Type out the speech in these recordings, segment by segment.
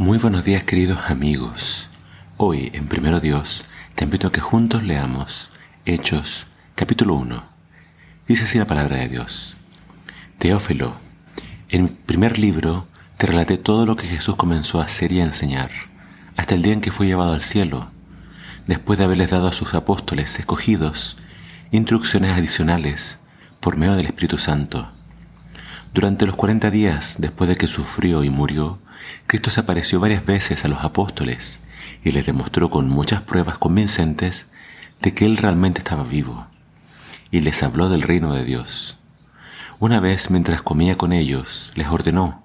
Muy buenos días queridos amigos. Hoy en Primero Dios te invito a que juntos leamos Hechos capítulo 1. Dice así la palabra de Dios. Teófilo, en primer libro te relaté todo lo que Jesús comenzó a hacer y a enseñar, hasta el día en que fue llevado al cielo, después de haberles dado a sus apóstoles escogidos instrucciones adicionales por medio del Espíritu Santo. Durante los cuarenta días después de que sufrió y murió, Cristo se apareció varias veces a los apóstoles y les demostró con muchas pruebas convincentes de que Él realmente estaba vivo, y les habló del reino de Dios. Una vez mientras comía con ellos, les ordenó,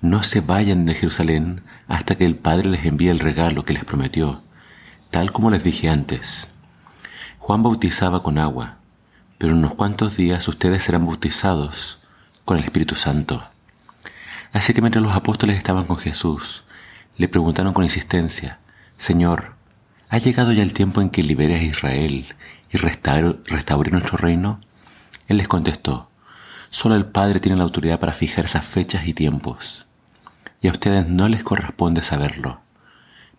no se vayan de Jerusalén hasta que el Padre les envíe el regalo que les prometió, tal como les dije antes. Juan bautizaba con agua, pero en unos cuantos días ustedes serán bautizados con el Espíritu Santo. Así que mientras los apóstoles estaban con Jesús, le preguntaron con insistencia, Señor, ¿ha llegado ya el tiempo en que liberes a Israel y restaure, nuestro reino? Él les contestó, solo el Padre tiene la autoridad para fijar esas fechas y tiempos, y a ustedes no les corresponde saberlo,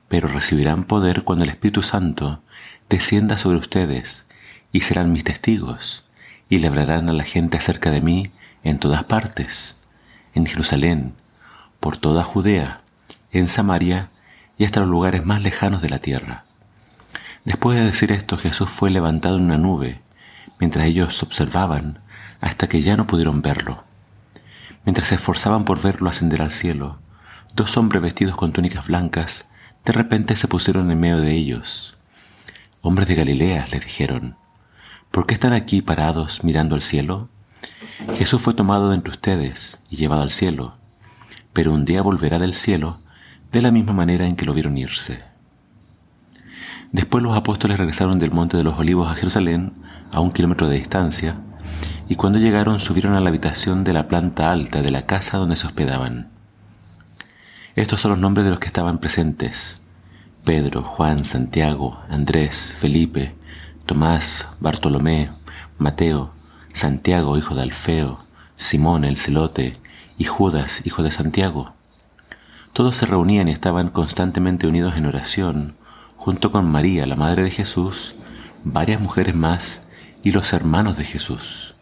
pero recibirán poder cuando el Espíritu Santo descienda sobre ustedes y serán mis testigos, y le hablarán a la gente acerca de mí en todas partes, en Jerusalén, por toda Judea, en Samaria y hasta los lugares más lejanos de la tierra. Después de decir esto, Jesús fue levantado en una nube, mientras ellos observaban, hasta que ya no pudieron verlo. Mientras se esforzaban por verlo ascender al cielo, dos hombres vestidos con túnicas blancas de repente se pusieron en medio de ellos. Hombres de Galilea, les dijeron, ¿por qué están aquí parados mirando al cielo? Jesús fue tomado de entre ustedes y llevado al cielo, pero un día volverá del cielo de la misma manera en que lo vieron irse. Después los apóstoles regresaron del Monte de los Olivos a Jerusalén, a un kilómetro de distancia, y cuando llegaron subieron a la habitación de la planta alta de la casa donde se hospedaban. Estos son los nombres de los que estaban presentes. Pedro, Juan, Santiago, Andrés, Felipe, Tomás, Bartolomé, Mateo, Santiago, hijo de Alfeo, Simón el celote y Judas, hijo de Santiago. Todos se reunían y estaban constantemente unidos en oración, junto con María, la Madre de Jesús, varias mujeres más y los hermanos de Jesús.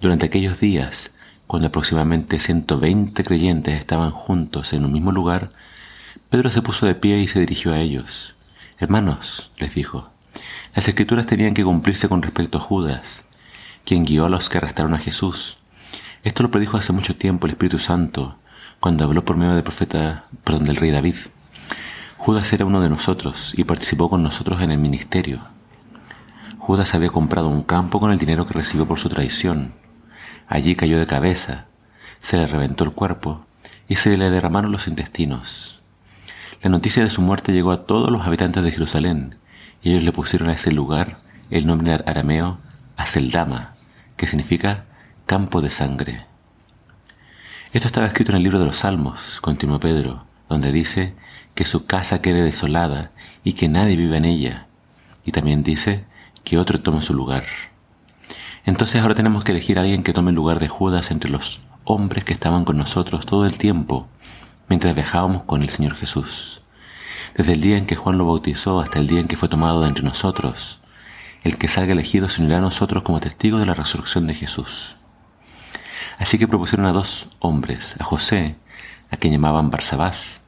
Durante aquellos días, cuando aproximadamente 120 creyentes estaban juntos en un mismo lugar, Pedro se puso de pie y se dirigió a ellos. Hermanos, les dijo, las escrituras tenían que cumplirse con respecto a Judas, quien guió a los que arrestaron a Jesús. Esto lo predijo hace mucho tiempo el Espíritu Santo, cuando habló por medio del profeta, perdón, del rey David. Judas era uno de nosotros y participó con nosotros en el ministerio. Judas había comprado un campo con el dinero que recibió por su traición. Allí cayó de cabeza, se le reventó el cuerpo y se le derramaron los intestinos. La noticia de su muerte llegó a todos los habitantes de Jerusalén y ellos le pusieron a ese lugar el nombre arameo Aceldama, que significa campo de sangre. Esto estaba escrito en el libro de los Salmos, continuó Pedro, donde dice que su casa quede desolada y que nadie viva en ella, y también dice que otro tome su lugar. Entonces ahora tenemos que elegir a alguien que tome el lugar de Judas entre los hombres que estaban con nosotros todo el tiempo mientras viajábamos con el Señor Jesús. Desde el día en que Juan lo bautizó hasta el día en que fue tomado de entre nosotros, el que salga elegido se unirá a nosotros como testigo de la resurrección de Jesús. Así que propusieron a dos hombres, a José, a quien llamaban Barsabás,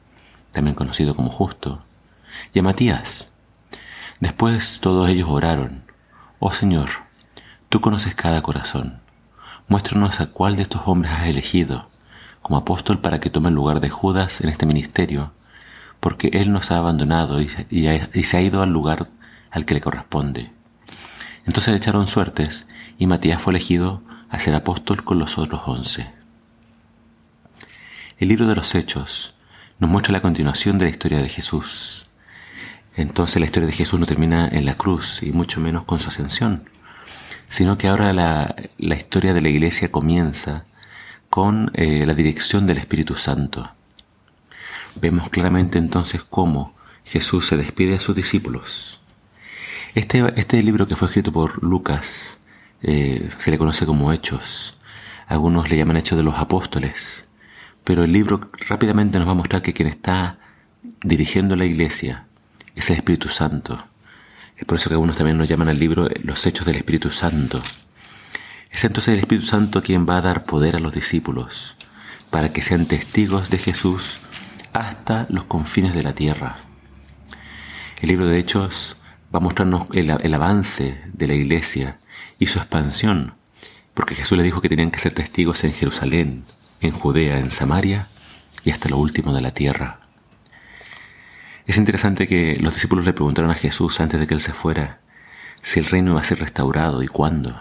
también conocido como Justo, y a Matías. Después todos ellos oraron, Oh Señor, tú conoces cada corazón, muéstranos a cuál de estos hombres has elegido como apóstol para que tome el lugar de Judas en este ministerio, porque él nos ha abandonado y, y se ha ido al lugar al que le corresponde. Entonces echaron suertes y Matías fue elegido a ser apóstol con los otros once. El libro de los Hechos nos muestra la continuación de la historia de Jesús. Entonces la historia de Jesús no termina en la cruz y mucho menos con su ascensión, sino que ahora la, historia de la iglesia comienza con eh, la dirección del Espíritu Santo. Vemos claramente entonces cómo Jesús se despide a sus discípulos este, este libro que fue escrito por Lucas eh, se le conoce como Hechos. Algunos le llaman Hechos de los Apóstoles, Pero el libro rápidamente nos va a mostrar que quien está dirigiendo la iglesia es el Espíritu Santo. Es por eso que algunos también nos llaman al libro los hechos del Espíritu Santo. Es entonces el Espíritu Santo quien va a dar poder a los discípulos para que sean testigos de Jesús hasta los confines de la tierra. El libro de Hechos va a mostrarnos el, avance de la iglesia y su expansión, porque Jesús le dijo que tenían que ser testigos en Jerusalén, en Judea, en Samaria y hasta lo último de la tierra. Es interesante que los discípulos le preguntaron a Jesús antes de que él se fuera si el reino iba a ser restaurado y cuándo.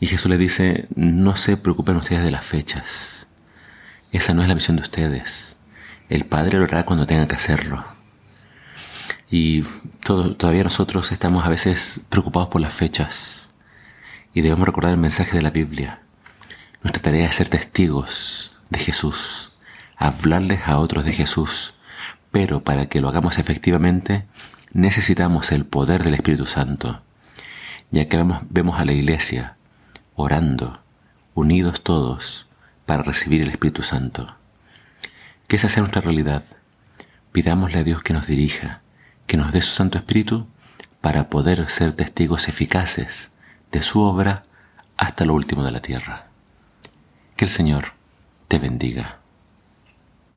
Y Jesús le dice, no se preocupen ustedes de las fechas. Esa no es la misión de ustedes. El Padre lo hará cuando tenga que hacerlo. Y todavía nosotros estamos a veces preocupados por las fechas. Y debemos recordar el mensaje de la Biblia. Nuestra tarea es ser testigos de Jesús, hablarles a otros de Jesús. Pero para que lo hagamos efectivamente, necesitamos el poder del Espíritu Santo. Ya que vemos, vemos a la iglesia orando, unidos todos, para recibir el Espíritu Santo. Que esa sea nuestra realidad. Pidámosle a Dios que nos dirija, que nos dé su Santo Espíritu para poder ser testigos eficaces de su obra hasta lo último de la tierra. Que el Señor te bendiga.